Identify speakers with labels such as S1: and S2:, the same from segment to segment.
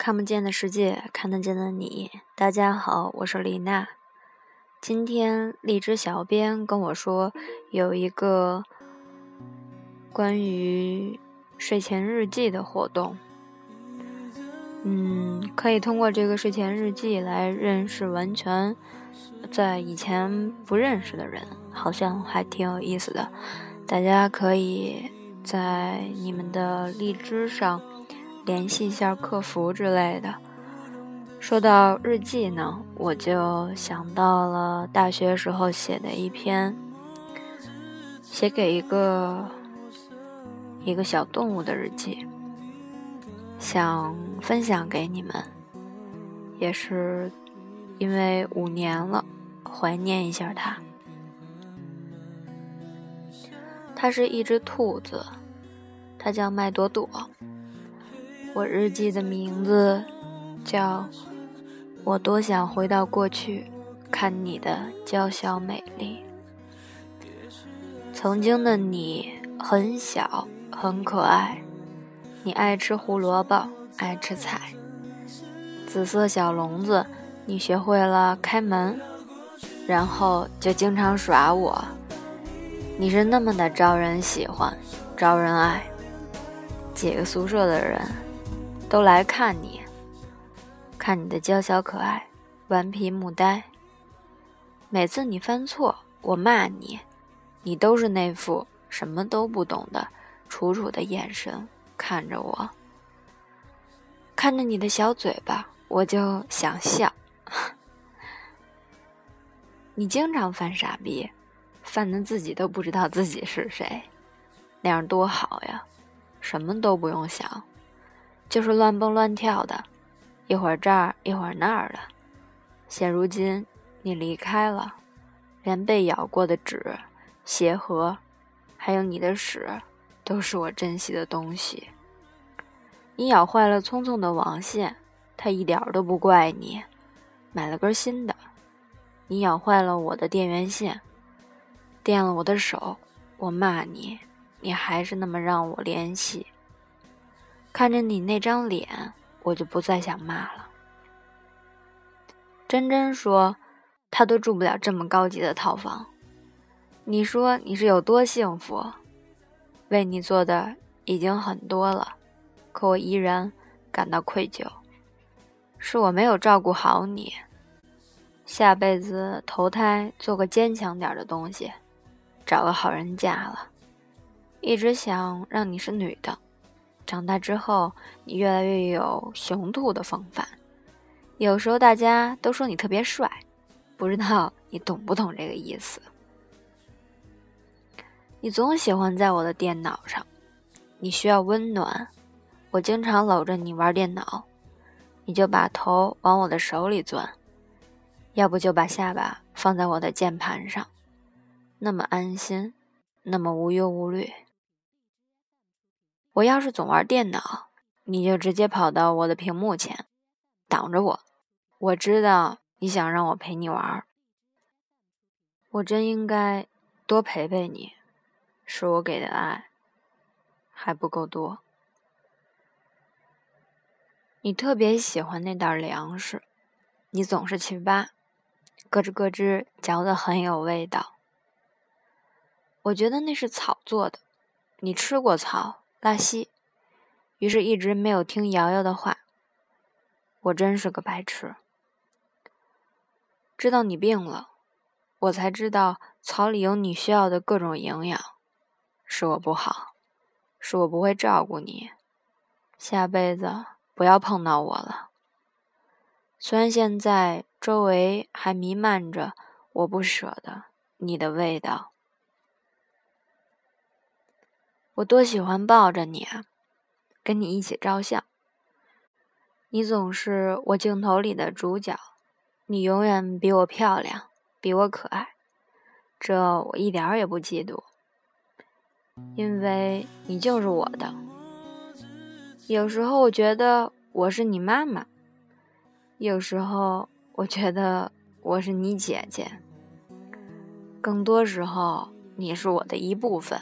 S1: 看不见的世界，看得见的你。大家好，我是李娜。今天荔枝小编跟我说，有一个关于睡前日记的活动。嗯，可以通过这个睡前日记来认识完全在以前不认识的人，好像还挺有意思的。大家可以在你们的荔枝上。联系一下客服之类的。说到日记呢，我就想到了大学时候写的一篇，写给一个一个小动物的日记，想分享给你们，也是因为五年了，怀念一下它。它是一只兔子，它叫麦朵朵。我日记的名字叫《我多想回到过去，看你的娇小美丽》。曾经的你很小很可爱，你爱吃胡萝卜，爱吃菜。紫色小笼子，你学会了开门，然后就经常耍我。你是那么的招人喜欢，招人爱。几个宿舍的人。都来看你，看你的娇小可爱、顽皮木呆。每次你犯错，我骂你，你都是那副什么都不懂的楚楚的眼神看着我。看着你的小嘴巴，我就想笑。你经常犯傻逼，犯的自己都不知道自己是谁，那样多好呀，什么都不用想。就是乱蹦乱跳的，一会儿这儿一会儿那儿的。现如今你离开了，连被咬过的纸、鞋盒，还有你的屎，都是我珍惜的东西。你咬坏了聪聪的网线，他一点都不怪你，买了根新的。你咬坏了我的电源线，电了我的手，我骂你，你还是那么让我联系。看着你那张脸，我就不再想骂了。真真说，她都住不了这么高级的套房。你说你是有多幸福？为你做的已经很多了，可我依然感到愧疚。是我没有照顾好你。下辈子投胎做个坚强点的东西，找个好人嫁了。一直想让你是女的。长大之后，你越来越有雄兔的风范。有时候大家都说你特别帅，不知道你懂不懂这个意思？你总喜欢在我的电脑上，你需要温暖，我经常搂着你玩电脑，你就把头往我的手里钻，要不就把下巴放在我的键盘上，那么安心，那么无忧无虑。我要是总玩电脑，你就直接跑到我的屏幕前，挡着我。我知道你想让我陪你玩，我真应该多陪陪你。是我给的爱还不够多。你特别喜欢那袋粮食，你总是去扒，咯吱咯吱嚼的很有味道。我觉得那是草做的，你吃过草？拉稀，于是一直没有听瑶瑶的话。我真是个白痴。知道你病了，我才知道草里有你需要的各种营养。是我不好，是我不会照顾你。下辈子不要碰到我了。虽然现在周围还弥漫着我不舍的你的味道。我多喜欢抱着你啊，跟你一起照相。你总是我镜头里的主角，你永远比我漂亮，比我可爱，这我一点儿也不嫉妒，因为你就是我的。有时候我觉得我是你妈妈，有时候我觉得我是你姐姐，更多时候你是我的一部分。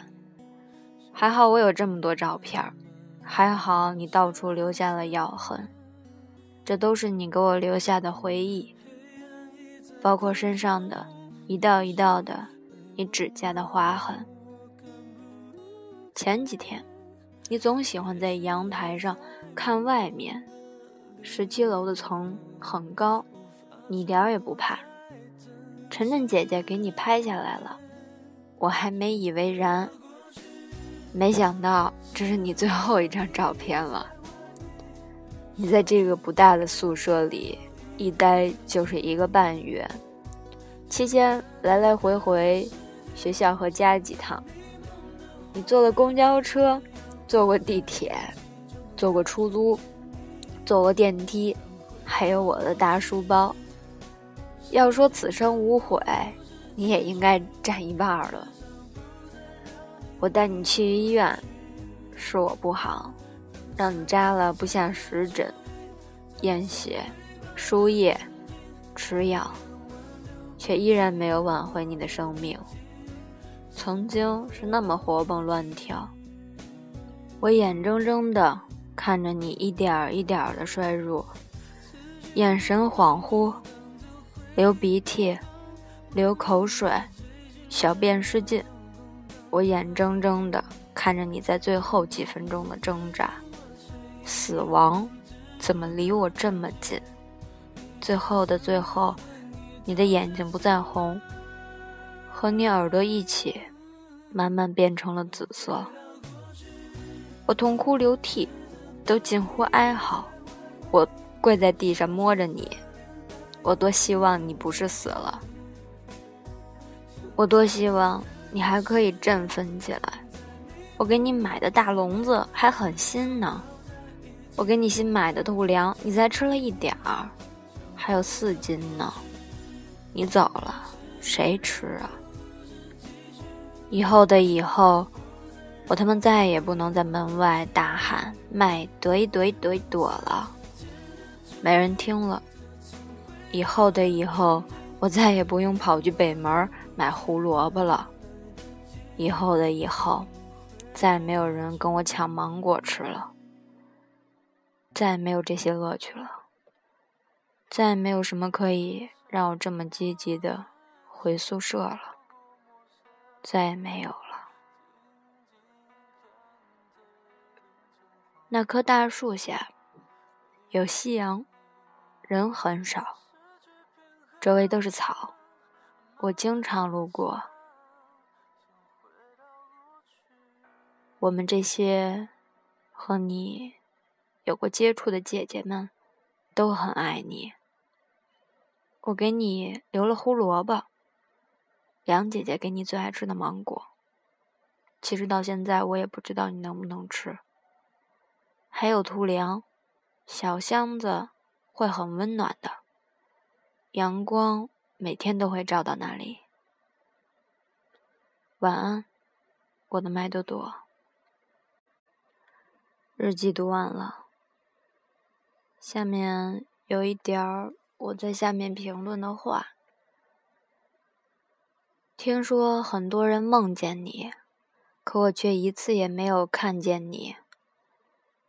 S1: 还好我有这么多照片，还好你到处留下了咬痕。这都是你给我留下的回忆，包括身上的一道一道的你指甲的划痕。前几天，你总喜欢在阳台上看外面，十七楼的层很高，你一点也不怕。晨晨姐姐给你拍下来了，我还没以为然，没想到这是你最后一张照片了。你在这个不大的宿舍里一待就是一个半月，期间来来回回学校和家几趟。你坐了公交车，坐过地铁，坐过出租，坐过电梯，还有我的大书包。要说此生无悔，你也应该占一半了。我带你去医院，是我不好，让你扎了不下十针，验血、输液、吃药，却依然没有挽回你的生命。曾经是那么活蹦乱跳，我眼睁睁的看着你一点儿一点儿的衰弱，眼神恍惚。流鼻涕，流口水，小便失禁，我眼睁睁的看着你在最后几分钟的挣扎，死亡怎么离我这么近？最后的最后，你的眼睛不再红，和你耳朵一起，慢慢变成了紫色。我痛哭流涕，都近乎哀嚎，我跪在地上摸着你。我多希望你不是死了，我多希望你还可以振奋起来。我给你买的大笼子还很新呢，我给你新买的兔粮，你才吃了一点儿，还有四斤呢。你走了，谁吃啊？以后的以后，我他妈再也不能在门外大喊卖怼怼怼躲了，没人听了。以后的以后，我再也不用跑去北门买胡萝卜了。以后的以后，再也没有人跟我抢芒果吃了。再也没有这些乐趣了。再也没有什么可以让我这么积极的回宿舍了。再也没有了。那棵大树下，有夕阳，人很少。周围都是草，我经常路过。我们这些和你有过接触的姐姐们都很爱你。我给你留了胡萝卜，梁姐姐给你最爱吃的芒果。其实到现在我也不知道你能不能吃。还有兔粮，小箱子会很温暖的。阳光每天都会照到那里。晚安，我的麦多多。日记读完了，下面有一点儿我在下面评论的话。听说很多人梦见你，可我却一次也没有看见你。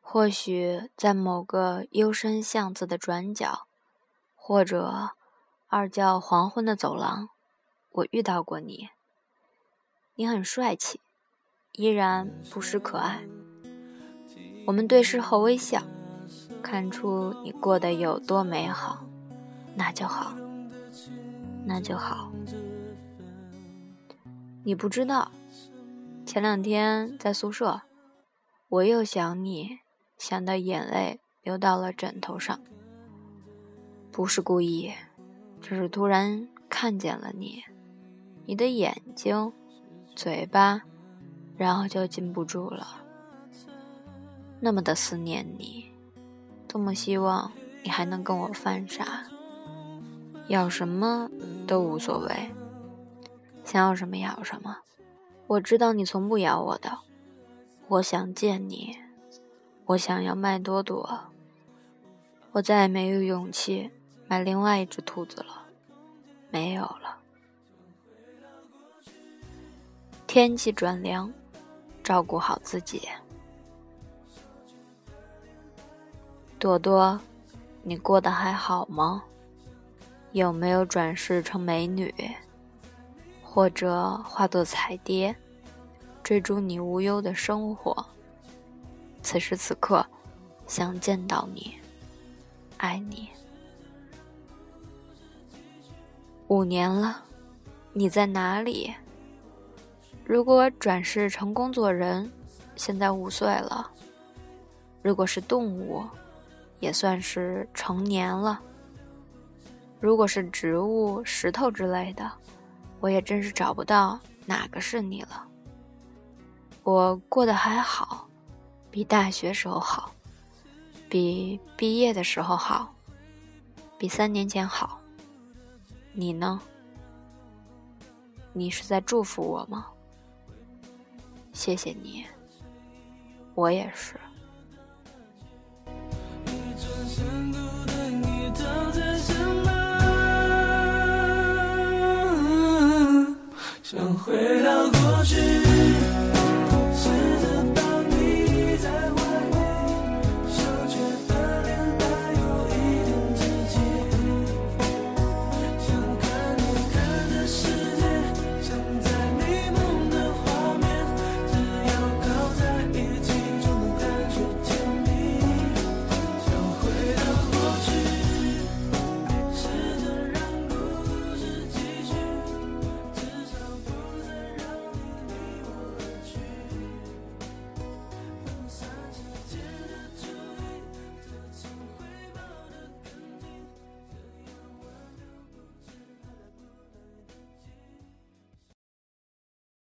S1: 或许在某个幽深巷子的转角，或者……二叫黄昏的走廊，我遇到过你。你很帅气，依然不失可爱。我们对视后微笑，看出你过得有多美好，那就好，那就好。你不知道，前两天在宿舍，我又想你，想到眼泪流到了枕头上，不是故意。只是突然看见了你，你的眼睛、嘴巴，然后就禁不住了。那么的思念你，多么希望你还能跟我犯傻，要什么都无所谓，想要什么要什么。我知道你从不咬我的，我想见你，我想要麦多多，我再也没有勇气。买另外一只兔子了，没有了。天气转凉，照顾好自己。朵朵，你过得还好吗？有没有转世成美女，或者化作彩蝶，追逐你无忧的生活？此时此刻，想见到你，爱你。五年了，你在哪里？如果转世成工作人，现在五岁了；如果是动物，也算是成年了；如果是植物、石头之类的，我也真是找不到哪个是你了。我过得还好，比大学时候好，比毕业的时候好，比三年前好。你呢？你是在祝福我吗？谢谢你，我也是。想回到过去。